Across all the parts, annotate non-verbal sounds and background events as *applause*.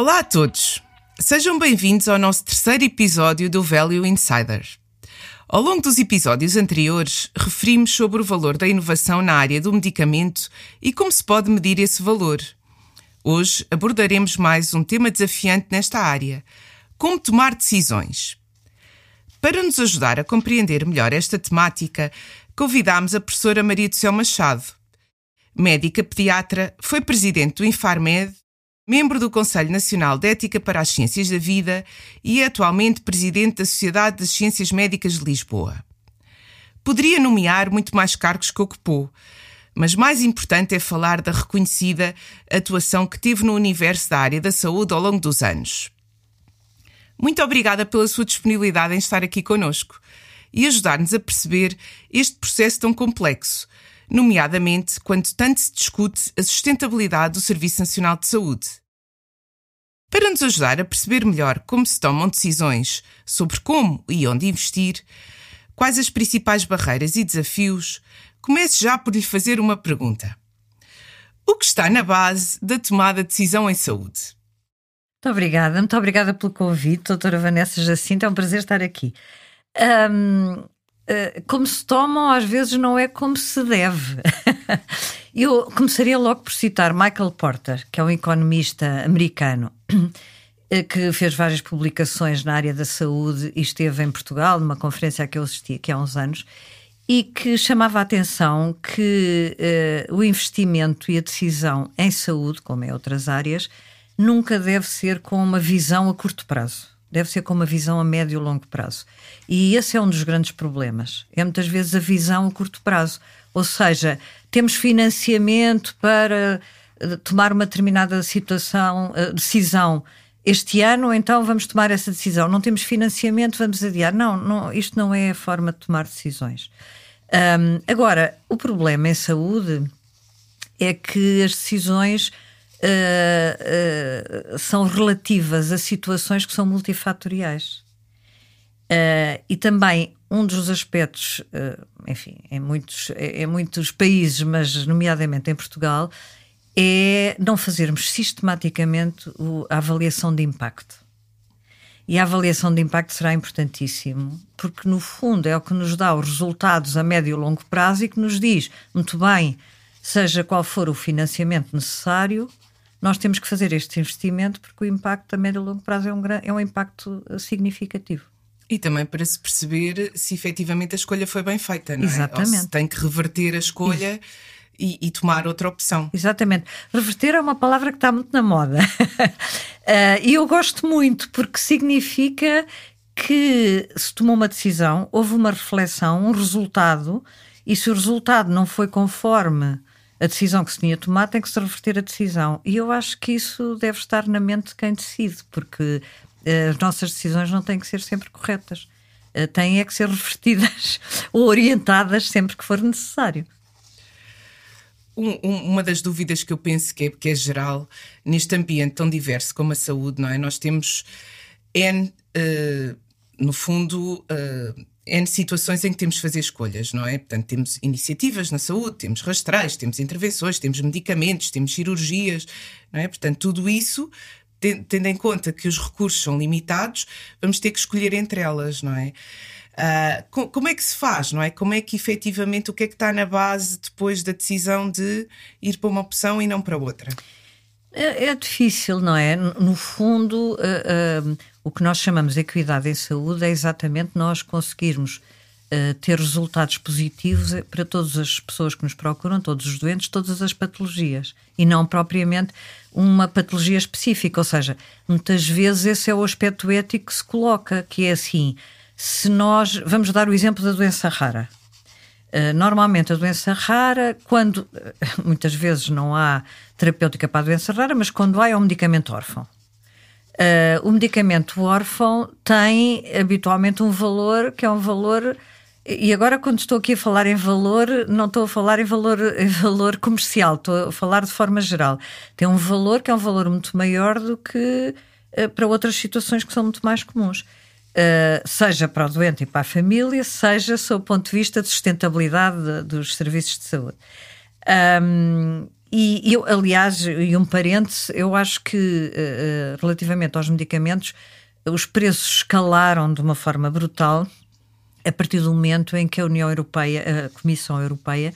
Olá a todos! Sejam bem-vindos ao nosso terceiro episódio do Value Insider. Ao longo dos episódios anteriores, referimos sobre o valor da inovação na área do medicamento e como se pode medir esse valor. Hoje abordaremos mais um tema desafiante nesta área: como tomar decisões. Para nos ajudar a compreender melhor esta temática, convidámos a professora Maria do Céu Machado. Médica pediatra, foi presidente do Infarmed membro do Conselho Nacional de Ética para as Ciências da Vida e é atualmente presidente da Sociedade das Ciências Médicas de Lisboa. Poderia nomear muito mais cargos que ocupou, mas mais importante é falar da reconhecida atuação que teve no universo da área da saúde ao longo dos anos. Muito obrigada pela sua disponibilidade em estar aqui conosco e ajudar-nos a perceber este processo tão complexo, nomeadamente quando tanto se discute a sustentabilidade do Serviço Nacional de Saúde. Para nos ajudar a perceber melhor como se tomam decisões sobre como e onde investir, quais as principais barreiras e desafios, comece já por lhe fazer uma pergunta. O que está na base da tomada de decisão em saúde? Muito obrigada, muito obrigada pelo convite, doutora Vanessa Jacinto, é um prazer estar aqui. Um, como se tomam, às vezes não é como se deve. *laughs* Eu começaria logo por citar Michael Porter, que é um economista americano *clears throat* eh, que fez várias publicações na área da saúde e esteve em Portugal numa conferência a que eu assisti aqui há uns anos e que chamava a atenção que uh, o investimento e a decisão em saúde, como em outras áreas, nunca deve ser com uma visão a curto prazo. Deve ser com uma visão a médio e longo prazo. E esse é um dos grandes problemas. É muitas vezes a visão a curto prazo. Ou seja, temos financiamento para eh, tomar uma determinada situação, eh, decisão este ano, então vamos tomar essa decisão. Não temos financiamento, vamos adiar. Não, não isto não é a forma de tomar decisões. Um, agora, o problema em saúde é que as decisões uh, são relativas a situações que são multifatoriais. Uh, e também um dos aspectos, enfim, em muitos, em muitos países, mas nomeadamente em Portugal, é não fazermos sistematicamente a avaliação de impacto. E a avaliação de impacto será importantíssimo, porque no fundo é o que nos dá os resultados a médio e longo prazo e que nos diz, muito bem, seja qual for o financiamento necessário, nós temos que fazer este investimento porque o impacto a médio e longo prazo é um, é um impacto significativo. E também para se perceber se efetivamente a escolha foi bem feita, não é? Exatamente. Ou se tem que reverter a escolha e, e, tomar outra opção. Exatamente. Reverter é uma palavra que está muito na moda. *laughs* uh, e eu gosto muito porque significa que se tomou uma decisão, houve uma reflexão, um resultado, e se o resultado não foi conforme a decisão que se tinha tomado, tem que se reverter a decisão. E eu acho que isso deve estar na mente de quem decide, porque as nossas decisões não têm que ser sempre corretas. Eh, têm é que ser revertidas *laughs* ou orientadas sempre que for necessário. Um, um, uma das dúvidas que eu penso que é, que é, geral neste ambiente tão diverso como a saúde, não é? Nós temos N, uh, no fundo, uh, N situações em que temos de fazer escolhas, não é? Portanto, temos iniciativas na saúde, temos rastreios, temos intervenções, temos medicamentos, temos cirurgias, não é? Portanto, tudo isso tendo em conta que os recursos são limitados, vamos ter que escolher entre elas, não é? Uh, como é que se faz, não é? Como é que efetivamente o que é que está na base depois da decisão de ir para uma opção e não para outra? É, é difícil, não é? No fundo, uh, uh, o que nós chamamos de equidade em saúde é exatamente nós conseguirmos ter resultados positivos para todas as pessoas que nos procuram, todos os doentes, todas as patologias, e não propriamente uma patologia específica. Ou seja, muitas vezes esse é o aspecto ético que se coloca, que é assim: se nós. Vamos dar o exemplo da doença rara. Uh, normalmente a doença rara, quando *laughs* muitas vezes não há terapêutica para a doença rara, mas quando há é um medicamento órfão. Uh, o medicamento órfão tem habitualmente um valor que é um valor e agora, quando estou aqui a falar em valor, não estou a falar em valor, em valor comercial, estou a falar de forma geral. Tem um valor que é um valor muito maior do que uh, para outras situações que são muito mais comuns. Uh, seja para o doente e para a família, seja sob o ponto de vista de sustentabilidade de, dos serviços de saúde. Um, e eu, aliás, e um parêntese, eu acho que uh, relativamente aos medicamentos, os preços escalaram de uma forma brutal a partir do momento em que a União Europeia, a Comissão Europeia,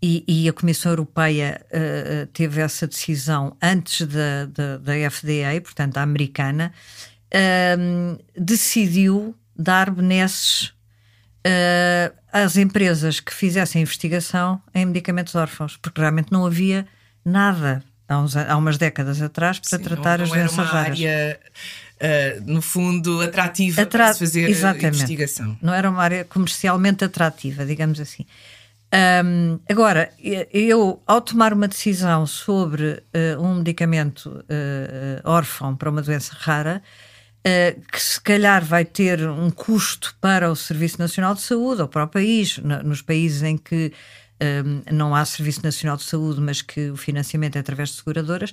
e, e a Comissão Europeia uh, teve essa decisão antes da, da, da FDA, portanto, a americana, uh, decidiu dar benesses uh, às empresas que fizessem investigação em medicamentos órfãos, porque realmente não havia nada há, uns, há umas décadas atrás para Sim, tratar não, não as doenças raras. Área... Uh, no fundo, atrativa Atra... para se fazer Exatamente. investigação. Não era uma área comercialmente atrativa, digamos assim. Um, agora, eu, ao tomar uma decisão sobre uh, um medicamento uh, órfão para uma doença rara, que se calhar vai ter um custo para o Serviço Nacional de Saúde ou para o país, no, nos países em que um, não há Serviço Nacional de Saúde, mas que o financiamento é através de seguradoras,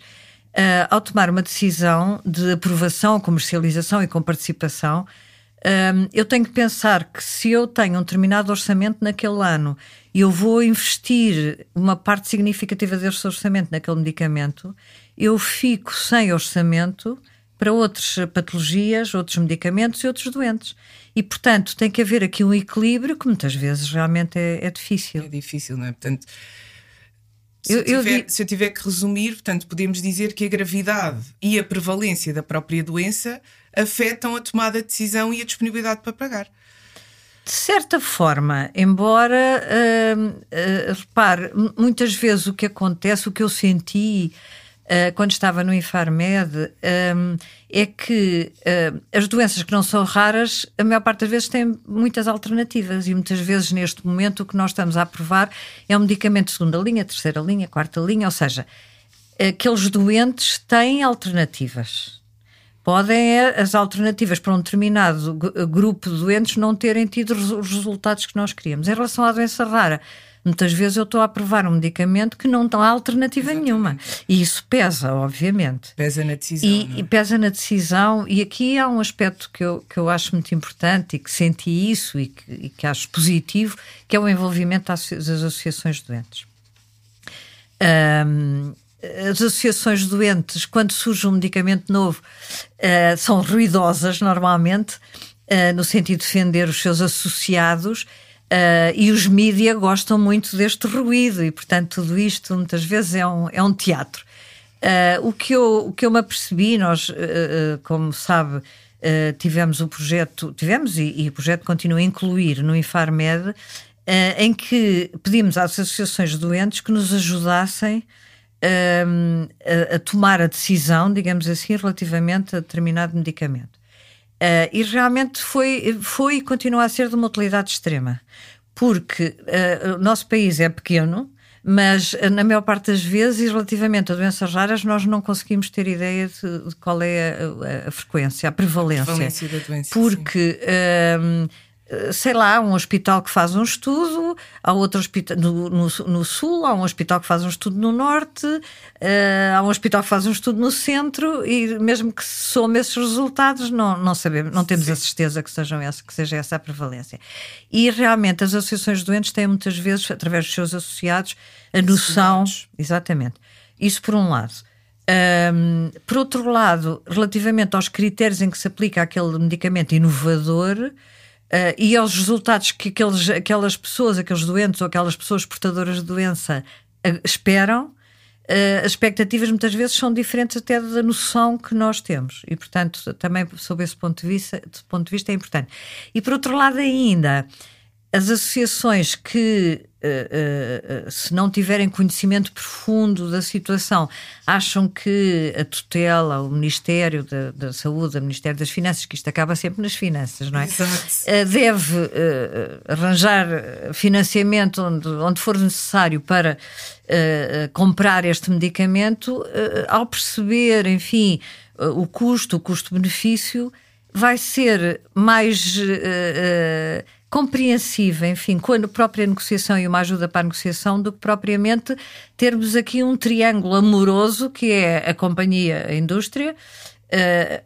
ao tomar uma decisão de aprovação, comercialização e com participação, um, eu tenho que pensar que se eu tenho um determinado orçamento naquele ano e eu vou investir uma parte significativa desse orçamento naquele medicamento, eu fico sem orçamento para outras patologias, outros medicamentos e outros doentes. E, portanto, tem que haver aqui um equilíbrio que muitas vezes realmente é, é difícil. É difícil, não é? Portanto, se eu, eu, tiver, se eu tiver que resumir, portanto, podemos dizer que a gravidade e a prevalência da própria doença afetam a tomada de decisão e a disponibilidade para pagar. De certa forma, embora, uh, uh, repare, muitas vezes o que acontece, o que eu senti uh, quando estava no Infarmed, um, é que uh, as doenças que não são raras, a maior parte das vezes têm muitas alternativas e muitas vezes neste momento o que nós estamos a aprovar é um medicamento de segunda linha, terceira linha, quarta linha, ou seja, aqueles doentes têm alternativas podem é, as alternativas para um determinado grupo de doentes não terem tido os resultados que nós queríamos. Em relação à doença rara, muitas vezes eu estou a aprovar um medicamento que não há alternativa Exatamente. nenhuma. E isso pesa, obviamente. Pesa na decisão. E, é? e, pesa na decisão. E aqui há um aspecto que eu, que eu acho muito importante e que senti isso e que, e que acho positivo, que é o envolvimento das associações de doentes. Um, as associações doentes, quando surge um medicamento novo, uh, são ruidosas normalmente, uh, no sentido de defender os seus associados. Uh, e os mídia gostam muito deste ruído, e portanto, tudo isto muitas vezes é um, é um teatro. o, que eu, o que eu me apercebi, nós, como sabe, tivemos o projeto, tivemos e, e, o projeto continua a incluir no Infarmed, em que pedimos às associações de doentes que nos ajudassem a, a, tomar a decisão, digamos assim, relativamente a determinado medicamento. Uh, e realmente foi, foi e continua a ser de uma utilidade extrema, porque uh, o nosso país é pequeno, mas uh, na maior parte das vezes, relativamente a doenças raras, nós não conseguimos ter ideia de, de qual é a, a, frequência, a prevalência. A prevalência da doença. Porque sei lá, um hospital que faz um estudo, há outro hospital no, no, no, sul, há um hospital que faz um estudo no norte, uh, há um hospital que faz um estudo no centro, e mesmo que some esses resultados, não, não sabemos, não temos Sim. a certeza que, sejam essa, que seja essa a prevalência. E realmente as associações de doentes têm muitas vezes, através dos seus associados, a noção. Exatamente. Isso por um lado. Um, por outro lado, relativamente aos critérios em que se aplica aquele medicamento inovador, Uh, e aos resultados que aqueles, aquelas pessoas, aqueles doentes ou aquelas pessoas portadoras de doença uh, esperam, uh, as expectativas muitas vezes são diferentes até da noção que nós temos. E, portanto, também sob esse ponto de vista, ponto de vista é importante. E, por outro lado, ainda, as associações que uh, uh, se não tiverem conhecimento profundo da situação, acham que a tutela, o Ministério da, da Saúde, o Ministério das Finanças, que isto acaba sempre nas finanças, não é? Exato. deve arranjar financiamento onde, onde for necessário para comprar este medicamento, ao perceber, enfim, o custo, o custo-benefício, vai ser mais compreensiva, enfim, com a própria negociação e uma ajuda para a negociação, do que propriamente termos aqui um triângulo amoroso que é a companhia, a indústria,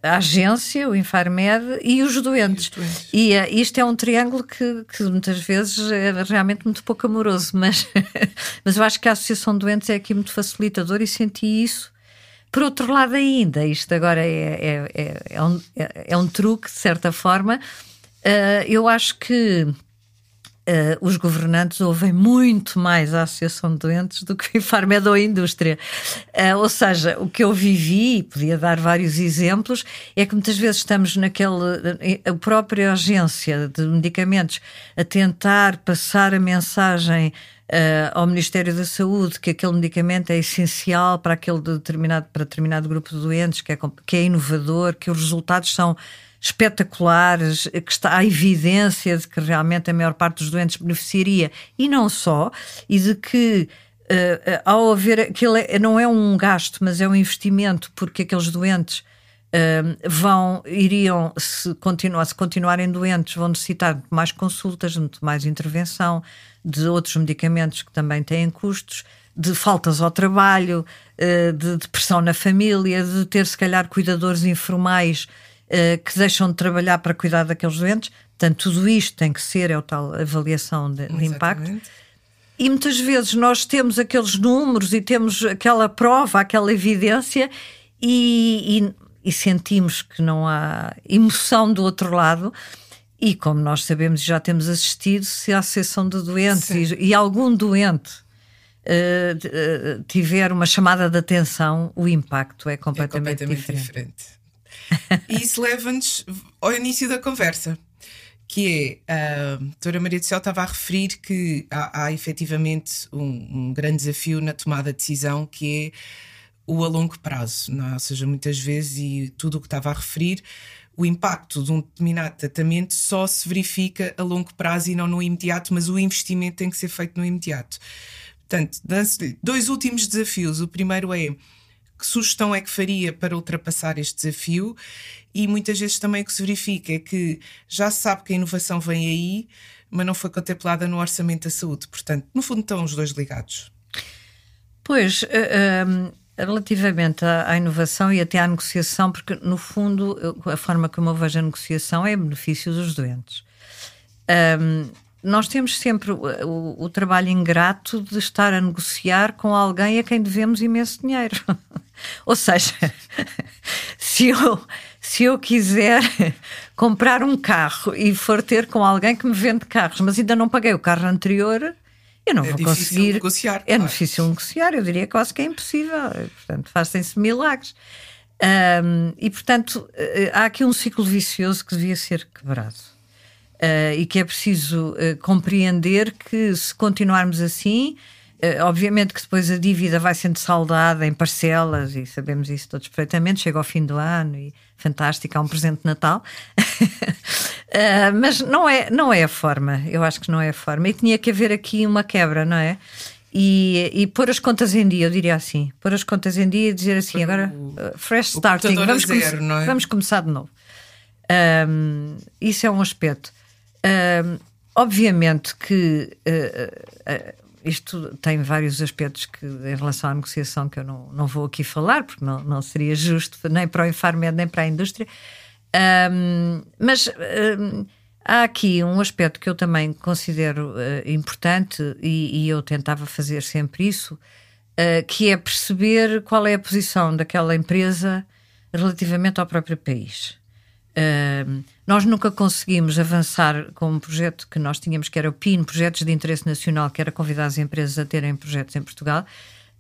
a agência, o Infarmed e os doentes. E, doentes. e uh, isto é um triângulo que, que, muitas vezes é realmente muito pouco amoroso, mas, *laughs* mas eu acho que a Associação de Doentes é aqui muito facilitadora e senti isso. Por outro lado, ainda, isto agora é, é, é, é um, é, é um truque, de certa forma, uh, eu acho que Uh, os governantes ouvem muito mais a Associação de Doentes do que o Infarmed ou a indústria. Uh, ou seja, o que eu vivi, podia dar vários exemplos, é que muitas vezes estamos naquele. A própria agência de medicamentos a tentar passar a mensagem. Uh, ao Ministério da Saúde que aquele medicamento é essencial para aquele determinado, para determinado grupo de doentes, que é, que é inovador, que os resultados são espetaculares, que está a evidência de que realmente a maior parte dos doentes beneficiaria, e não só, e de que uh, ao haver aquilo não é um gasto, mas é um investimento, porque aqueles doentes uh, vão, iriam, se, continuar, se continuarem doentes, vão necessitar de mais consultas, de mais intervenção, de outros medicamentos que também têm custos de faltas ao trabalho, de depressão na família, de ter se calhar cuidadores informais que deixam de trabalhar para cuidar daqueles doentes. Portanto, tudo isto tem que ser, é o tal avaliação de, de impacto. E muitas vezes nós temos aqueles números e temos aquela prova, aquela evidência e, e, e sentimos que não há emoção do outro lado. E como nós sabemos e já temos assistido, se há sessão de doentes e, e, algum doente uh, tiver uma chamada de atenção, o impacto é completamente, é completamente diferente. diferente. E isso leva-nos ao início da conversa, que é a doutora Maria do Céu estava a referir que há, há efetivamente um, um, grande desafio na tomada de decisão que é o a longo prazo, é? ou seja, muitas vezes, e tudo o que estava a referir, o impacto de um determinado tratamento só se verifica a longo prazo e não no imediato, mas o investimento tem que ser feito no imediato. Portanto, dois últimos desafios. O primeiro é que sugestão é que faria para ultrapassar este desafio? E muitas vezes também o que se verifica é que já se sabe que a inovação vem aí, mas não foi contemplada no orçamento da saúde. Portanto, no fundo, estão os dois ligados. Pois, uh, uh, relativamente à, inovação e até à negociação, porque no fundo a forma como eu vejo a negociação é benefício dos doentes. Um, nós temos sempre o, o, trabalho ingrato de estar a negociar com alguém a quem devemos imenso dinheiro. *laughs* Ou seja, *laughs* se eu, se eu quiser comprar um carro e for ter com alguém que me vende carros, mas ainda não paguei o carro anterior, eu não é vou conseguir. Negociar, é claro. difícil negociar, eu diria quase que é impossível. Portanto, fazem-se milagres. Um, e portanto, eh, há aqui um ciclo vicioso que devia ser quebrado. Uh, e que é preciso uh, compreender que se continuarmos assim, obviamente que depois a dívida vai sendo saldada em parcelas e sabemos isso todos perfeitamente. Chega ao fim do ano e fantástico, há um presente de Natal, *laughs* mas não é, não é a forma. Eu acho que não é a forma. E tinha que haver aqui uma quebra, não é? E, e pôr as contas em dia, eu diria assim: pôr as contas em dia e dizer assim, agora fresh starting, vamos, zero, come é? vamos começar de novo. Um, isso é um aspecto. Uh, obviamente que uh, uh, isto tem vários aspectos que, em relação à negociação que eu não, não vou aqui falar, porque não, não seria justo nem para o Infarmed nem para a indústria. mas há aqui um aspecto que eu também considero importante e, e, eu tentava fazer sempre isso, que é perceber qual é a posição daquela empresa relativamente ao próprio país. Nós nunca conseguimos avançar com um projeto que nós tínhamos, que era o PIN, Projetos de Interesse Nacional, que era convidar as empresas a terem projetos em Portugal.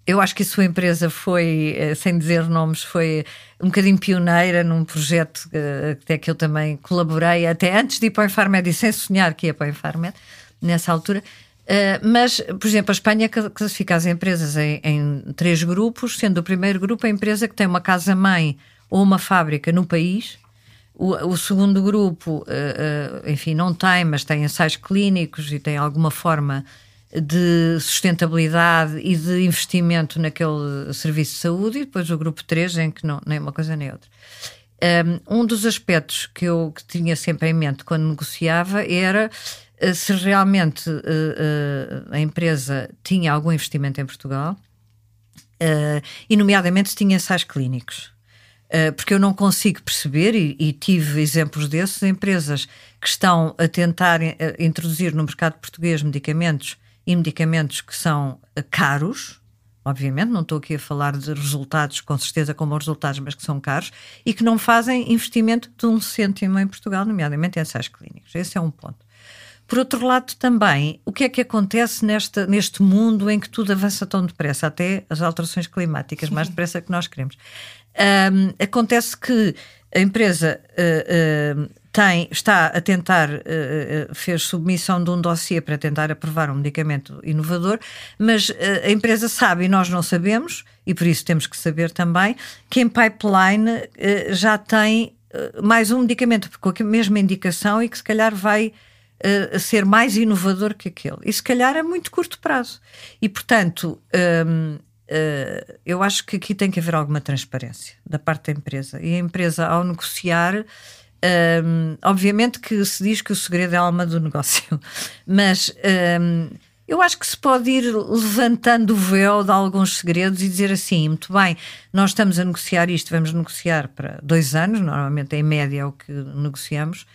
Eu acho que a sua empresa foi, eh, sem dizer nomes, foi um bocadinho pioneira num projeto uh, até que eu também colaborei, até antes de ir para o Infarmed e sem sonhar que ia para o Infarmed, nessa altura. Uh, mas, por exemplo, a Espanha classifica as empresas em, em três grupos, sendo o primeiro grupo a empresa que tem uma casa-mãe ou uma fábrica no país, o, o segundo grupo, uh, uh, enfim, não tem, mas tem ensaios clínicos e tem alguma forma de sustentabilidade e de investimento naquele serviço de saúde, e depois o grupo 3, em que não, nem uma coisa nem outra. Um, um dos aspectos que eu que tinha sempre em mente quando negociava era se realmente a empresa tinha algum investimento em Portugal, e, nomeadamente, se tinha ensaios clínicos. Uh, porque eu não consigo perceber, e, e, tive exemplos desses, empresas que estão a tentar uh, introduzir no mercado português medicamentos e medicamentos que são uh, caros, obviamente, não estou aqui a falar de resultados, com certeza como resultados, mas que são caros, e que não fazem investimento de um cêntimo em Portugal, nomeadamente em ensaios clínicos. Esse é um ponto. Por outro lado, também, o que é que acontece nesta, neste mundo em que tudo avança tão depressa, até as alterações climáticas, mais depressa que nós queremos? Um, acontece que a empresa uh, uh, tem, está a tentar, uh, fez submissão de um dossiê para tentar aprovar um medicamento inovador, mas a empresa sabe e nós não sabemos, e por isso temos que saber também, que em pipeline já tem mais um medicamento com a mesma indicação e que se calhar vai a ser mais inovador que aquele. E se calhar é muito curto prazo. E, portanto, hum, uh, eu acho que aqui tem que haver alguma transparência da parte da empresa. E a empresa, ao negociar, hum, obviamente que se diz que o segredo é a alma do *laughs* negócio, mas. Hum, eu acho que se pode ir levantando o véu de alguns segredos e dizer assim: muito bem, nós estamos a negociar isto, vamos negociar para dois anos, normalmente em média é o que negociamos,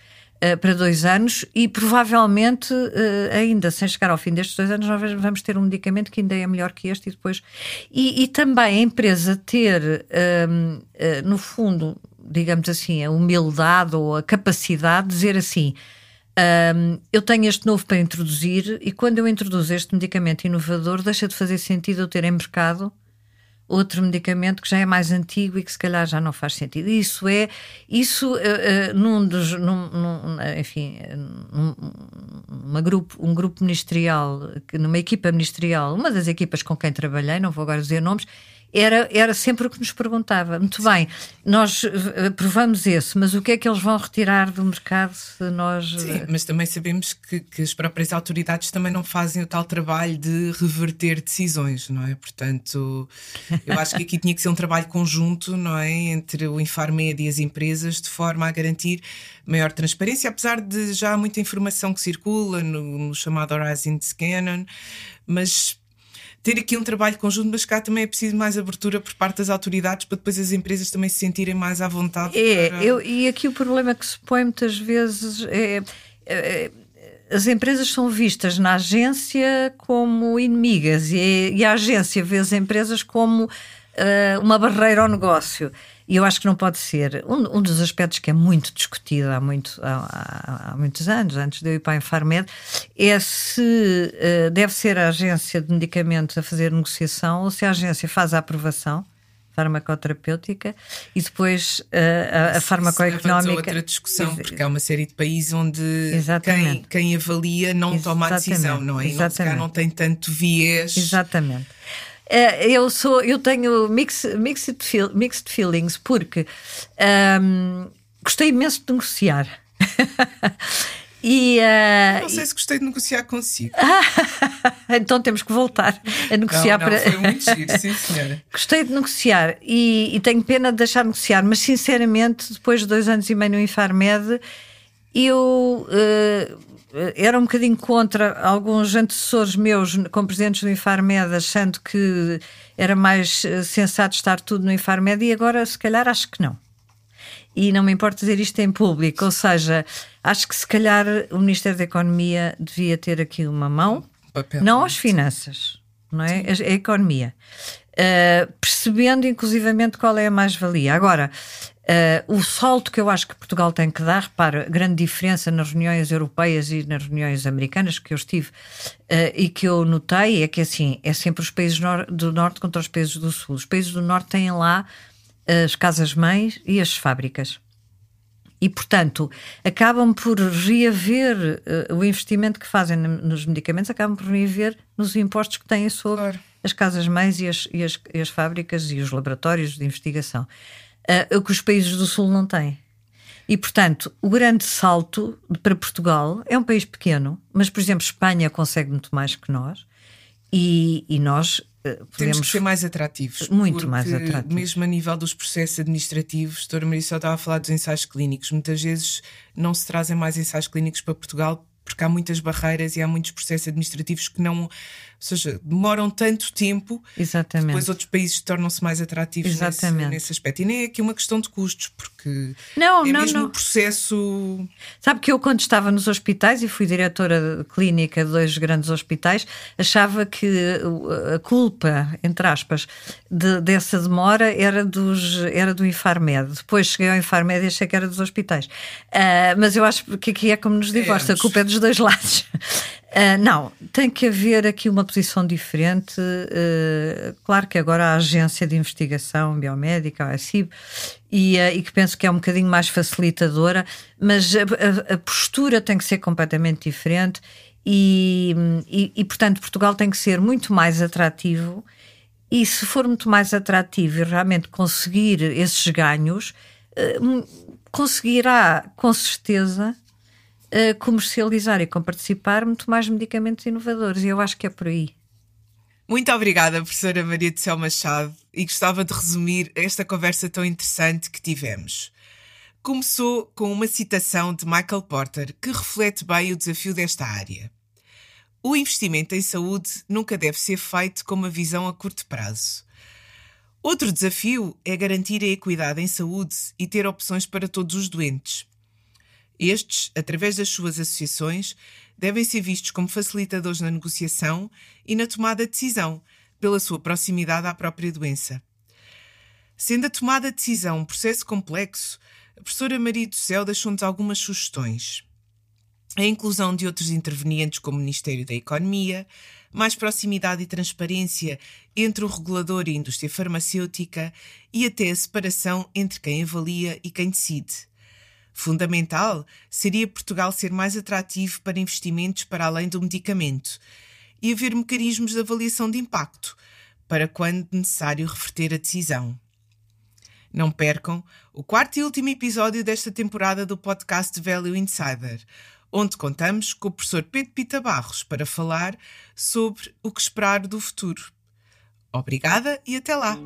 para dois anos e provavelmente uh, ainda sem chegar ao fim destes dois anos nós vamos ter um medicamento que ainda é melhor que este e depois e, e também a empresa ter uh, eh, no fundo digamos assim a humildade ou a capacidade de dizer assim um, eu tenho este novo para introduzir e quando eu introduzo este medicamento inovador deixa de fazer sentido eu ter em mercado outro medicamento que já é mais antigo e que se calhar já não faz sentido. Isso é, isso uh, uh, num dos, num, num, enfim, num, uma grupo, um grupo ministerial, numa equipa ministerial, uma das equipas com quem trabalhei, não vou agora dizer nomes, era, era sempre o que nos perguntava. Muito bem, nós aprovamos esse, mas o que é que eles vão retirar do mercado se nós. Sim, mas também sabemos que, que as próprias autoridades também não fazem o tal trabalho de reverter decisões, não é? Portanto, eu acho que aqui tinha que ser um trabalho conjunto, não é? Entre o Infarmed e as empresas, de forma a garantir maior transparência, apesar de já há muita informação que circula no, no chamado Horizon Scannon, mas ter aqui um trabalho conjunto, mas cá também é preciso mais abertura por parte das autoridades para depois as empresas também se sentirem mais à vontade. É, para... eu, e aqui o problema que se põe muitas vezes é, é as empresas são vistas na agência como inimigas e, e a agência vê as empresas como uh, uma barreira ao negócio. E eu acho que não pode ser. Um, um dos aspectos que é muito discutido há, muito, há, há, muitos anos, antes de eu ir para a Infarmed, é se uh, deve ser a agência de medicamentos a fazer negociação ou se a agência faz a aprovação farmacoterapêutica e depois uh, a, a farmacoeconómica. É outra discussão, porque há uma série de países onde quem, quem, avalia não Exatamente. toma a decisão, não é? Exatamente. Não, não tem tanto viés. Exatamente. Uh, eu sou, eu tenho mix, mixed, feel, mixed feelings porque um, gostei imenso de negociar. *laughs* E, uh, não sei se gostei de negociar consigo. *laughs* *laughs* então temos que voltar a negociar não, não, para. Foi muito *laughs* giro, sim, senhora. gostei de negociar e, e, tenho pena de deixar de negociar, mas sinceramente, depois de dois anos e meio no Infarmed, eu uh, era um bocadinho contra alguns antecessores meus como presidentes do Infarmed, achando que era mais eh, sensato estar tudo no Infarmed, e agora, se calhar, acho que não. E não me importa dizer isto em público, ou seja, acho que se calhar o Ministério da Economia devia ter aqui uma mão, Papel, não as finanças, não é? A, a economia. Uh, percebendo inclusivamente qual é a mais-valia. Agora, Uh, o salto que eu acho que Portugal tem que dar, repara, grande diferença nas reuniões europeias e nas reuniões americanas que eu estive uh, e que eu notei é que assim é sempre os países do norte contra os países do sul. Os países do norte têm lá as casas-mães e as fábricas. E, portanto, acabam por reaver uh, o investimento que fazem nos medicamentos, acabam por reaver nos impostos que têm sobre claro. as casas-mães e as, e, as, e as fábricas e os laboratórios de investigação uh, o que os países do Sul não têm. E, portanto, o grande salto para Portugal é um país pequeno, mas, por exemplo, Espanha consegue muito mais que nós e, e nós podemos Temos que ser mais atrativos. Muito mais atrativos. Mesmo a nível dos processos administrativos, doutora Maria só estava a falar dos ensaios clínicos. Muitas vezes não se trazem mais ensaios clínicos para Portugal porque há muitas barreiras e há muitos processos administrativos que não seja, demoram tanto tempo, Exatamente. depois outros países tornam-se mais atrativos nesse, Exatamente. nesse aspecto. E nem é aqui uma questão de custos, porque Não, é não, mesmo não. o processo. Sabe que eu, quando estava nos hospitais e fui diretora de clínica de dois grandes hospitais, achava que uh, a culpa, entre aspas, de- dessa demora era, dos, era do Infarmed. Depois cheguei ao Infarmed e achei que era dos hospitais. Ah, mas eu acho que aqui é como nos divórcios, a ambos. culpa é dos dois lados. Ah, não, tem que haver aqui uma posição diferente. Ah, claro que agora a Agência de Investigação Biomédica, a ACIB, e, ah, e que penso que é um bocadinho mais facilitadora, mas a, a- postura tem que ser completamente diferente. E, e, e, portanto, Portugal tem que ser muito mais atrativo. E se for muito mais atrativo e realmente conseguir esses ganhos, hum, conseguirá com certeza comercializar e comparticipar muito mais medicamentos inovadores. E eu acho que é por aí. Muito obrigada, professora Maria de Céu Machado, e gostava de resumir esta conversa tão interessante que tivemos. Começou com uma citação de Michael Porter que reflete bem o desafio desta área. O investimento em saúde nunca deve ser feito com uma visão a curto prazo. Outro desafio é garantir a equidade em saúde e ter opções para todos os doentes. Estes, através das suas associações, devem ser vistos como facilitadores na negociação e na tomada de decisão, pela sua proximidade à própria doença. Sendo a tomada de decisão um processo complexo, a professora Maria do Céu deixou-nos algumas sugestões. A inclusão de outros intervenientes como o Ministério da Economia, mais proximidade e transparência entre o regulador e a indústria farmacêutica e até a separação entre quem avalia e quem decide. Fundamental seria Portugal ser mais atrativo para investimentos para além do medicamento e haver mecanismos de avaliação de impacto para quando necessário reverter a decisão. Não percam o quarto e último episódio desta temporada do podcast Value Insider, onde contamos com o professor Pedro Pita Barros para falar sobre o que esperar do futuro. Obrigada e até lá!